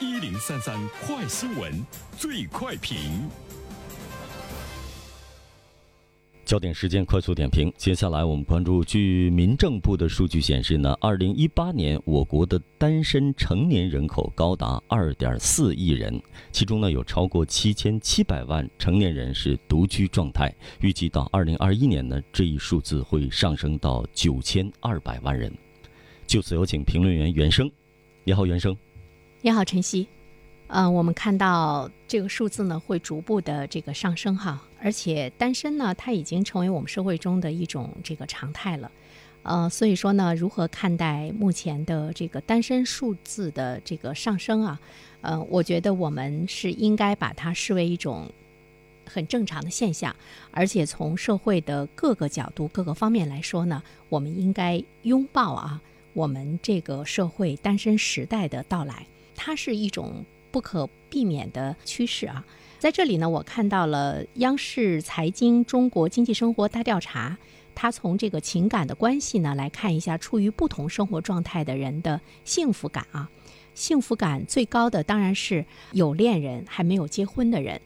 一零三三快新闻，最快评。焦点时间快速点评，接下来我们关注，据民政部的数据显示呢，二零一八年我国的单身成年人口高达二点四亿人，其中呢有超过七千七百万成年人是独居状态，预计到二零二一年呢，这一数字会上升到九千二百万人。就此有请评论员袁生，你好，袁生。你好，晨曦。嗯，我们看到这个数字呢会逐步的这个上升哈，而且单身呢它已经成为我们社会中的一种这个常态了。呃，所以说呢，如何看待目前的这个单身数字的这个上升啊？呃，我觉得我们是应该把它视为一种很正常的现象，而且从社会的各个角度、各个方面来说呢，我们应该拥抱啊我们这个社会单身时代的到来，它是一种。不可避免的趋势啊，在这里呢，我看到了央视财经中国经济生活大调查，它从这个情感的关系呢来看一下处于不同生活状态的人的幸福感啊，幸福感最高的当然是有恋人还没有结婚的人。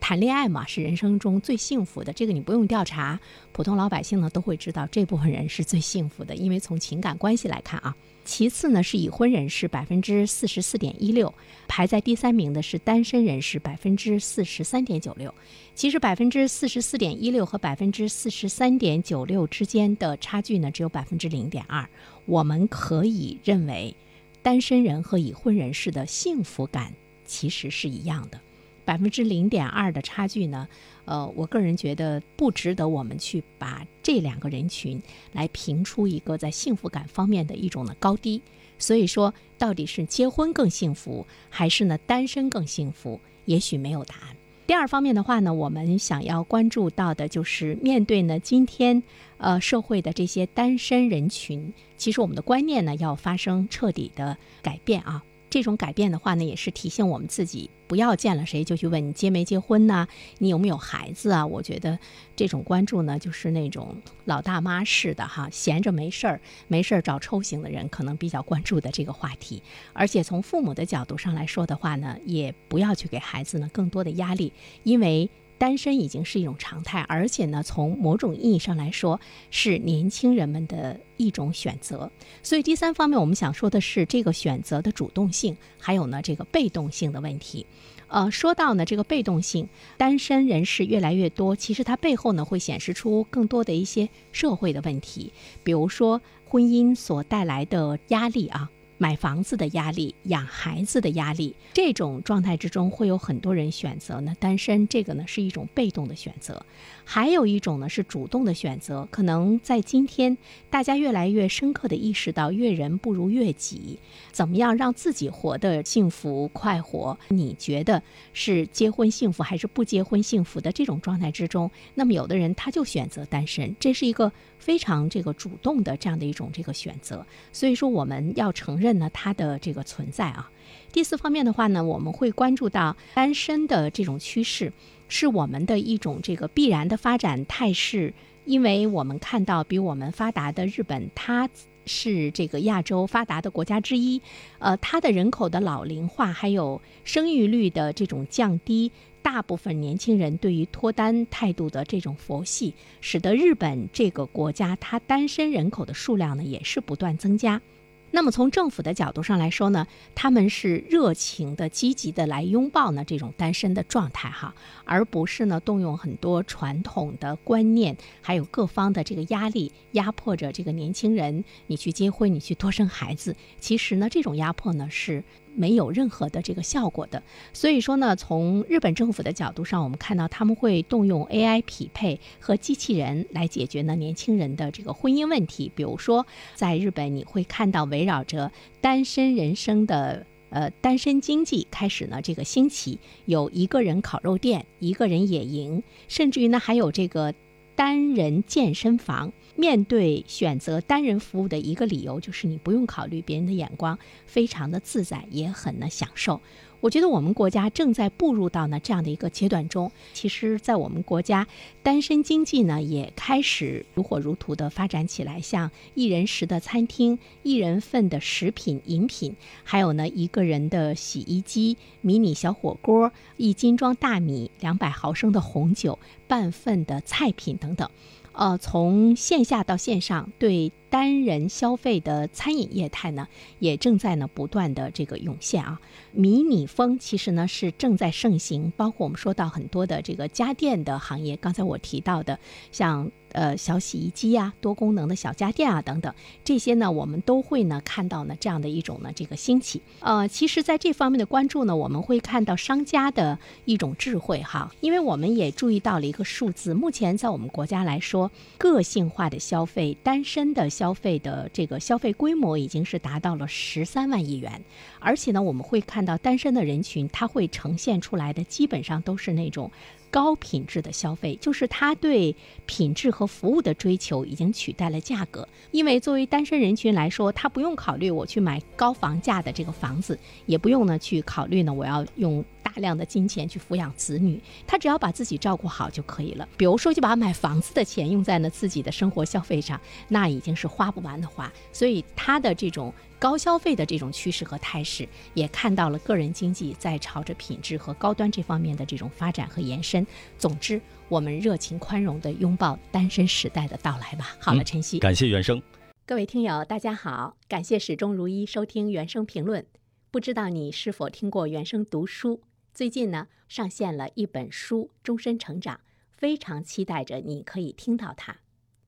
谈恋爱嘛，是人生中最幸福的。这个你不用调查，普通老百姓呢都会知道，这部分人是最幸福的。因为从情感关系来看啊，其次呢是已婚人士百分之四十四点一六，排在第三名的是单身人士百分之四十三点九六。其实百分之四十四点一六和百分之四十三点九六之间的差距呢，只有百分之零点二。我们可以认为，单身人和已婚人士的幸福感其实是一样的。百分之零点二的差距呢？呃，我个人觉得不值得我们去把这两个人群来评出一个在幸福感方面的一种的高低。所以说，到底是结婚更幸福，还是呢单身更幸福？也许没有答案。第二方面的话呢，我们想要关注到的就是面对呢今天呃社会的这些单身人群，其实我们的观念呢要发生彻底的改变啊。这种改变的话呢，也是提醒我们自己，不要见了谁就去问你结没结婚呢？你有没有孩子啊？我觉得这种关注呢，就是那种老大妈式的哈，闲着没事儿，没事儿找抽型的人可能比较关注的这个话题。而且从父母的角度上来说的话呢，也不要去给孩子呢更多的压力，因为。单身已经是一种常态，而且呢，从某种意义上来说，是年轻人们的一种选择。所以，第三方面，我们想说的是这个选择的主动性，还有呢，这个被动性的问题。呃，说到呢，这个被动性，单身人士越来越多，其实它背后呢，会显示出更多的一些社会的问题，比如说婚姻所带来的压力啊。买房子的压力，养孩子的压力，这种状态之中会有很多人选择呢单身，这个呢是一种被动的选择。还有一种呢是主动的选择，可能在今天大家越来越深刻的意识到，悦人不如悦己，怎么样让自己活得幸福快活？你觉得是结婚幸福还是不结婚幸福的这种状态之中？那么有的人他就选择单身，这是一个非常这个主动的这样的一种这个选择。所以说我们要承认。呢，它的这个存在啊。第四方面的话呢，我们会关注到单身的这种趋势，是我们的一种这个必然的发展态势。因为我们看到，比我们发达的日本，它是这个亚洲发达的国家之一，呃，它的人口的老龄化，还有生育率的这种降低，大部分年轻人对于脱单态度的这种佛系，使得日本这个国家它单身人口的数量呢，也是不断增加。那么从政府的角度上来说呢，他们是热情的、积极的来拥抱呢这种单身的状态哈，而不是呢动用很多传统的观念，还有各方的这个压力，压迫着这个年轻人，你去结婚，你去多生孩子。其实呢，这种压迫呢是。没有任何的这个效果的，所以说呢，从日本政府的角度上，我们看到他们会动用 AI 匹配和机器人来解决呢年轻人的这个婚姻问题。比如说，在日本你会看到围绕着单身人生的呃单身经济开始呢这个兴起，有一个人烤肉店，一个人野营，甚至于呢还有这个单人健身房。面对选择单人服务的一个理由，就是你不用考虑别人的眼光，非常的自在，也很呢享受。我觉得我们国家正在步入到呢这样的一个阶段中。其实，在我们国家，单身经济呢也开始如火如荼的发展起来。像一人食的餐厅、一人份的食品饮品，还有呢一个人的洗衣机、迷你小火锅、一斤装大米、两百毫升的红酒、半份的菜品等等。呃，从线下到线上，对单人消费的餐饮业态呢，也正在呢不断的这个涌现啊。迷你风其实呢是正在盛行，包括我们说到很多的这个家电的行业，刚才我提到的像。呃，小洗衣机呀，多功能的小家电啊，等等，这些呢，我们都会呢看到呢这样的一种呢这个兴起。呃，其实，在这方面的关注呢，我们会看到商家的一种智慧哈，因为我们也注意到了一个数字，目前在我们国家来说，个性化的消费、单身的消消费的这个消费规模已经是达到了十三万亿元，而且呢，我们会看到单身的人群，他会呈现出来的基本上都是那种。高品质的消费，就是他对品质和服务的追求已经取代了价格。因为作为单身人群来说，他不用考虑我去买高房价的这个房子，也不用呢去考虑呢我要用大量的金钱去抚养子女，他只要把自己照顾好就可以了。比如说，就把买房子的钱用在了自己的生活消费上，那已经是花不完的花。所以他的这种。高消费的这种趋势和态势，也看到了个人经济在朝着品质和高端这方面的这种发展和延伸。总之，我们热情宽容地拥抱单身时代的到来吧。好了，晨曦，感谢原生。各位听友，大家好，感谢始终如一收听原声评论。不知道你是否听过原声读书？最近呢，上线了一本书《终身成长》，非常期待着你可以听到它。《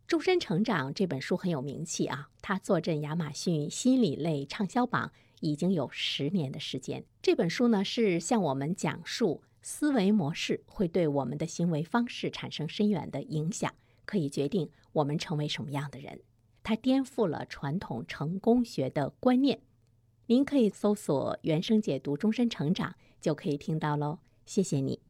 终身成长》这本书很有名气啊，它坐镇亚马逊心理类畅销榜已经有十年的时间。这本书呢是向我们讲述思维模式会对我们的行为方式产生深远的影响，可以决定我们成为什么样的人。它颠覆了传统成功学的观念。您可以搜索原生解读《终身成长》，就可以听到喽。谢谢你。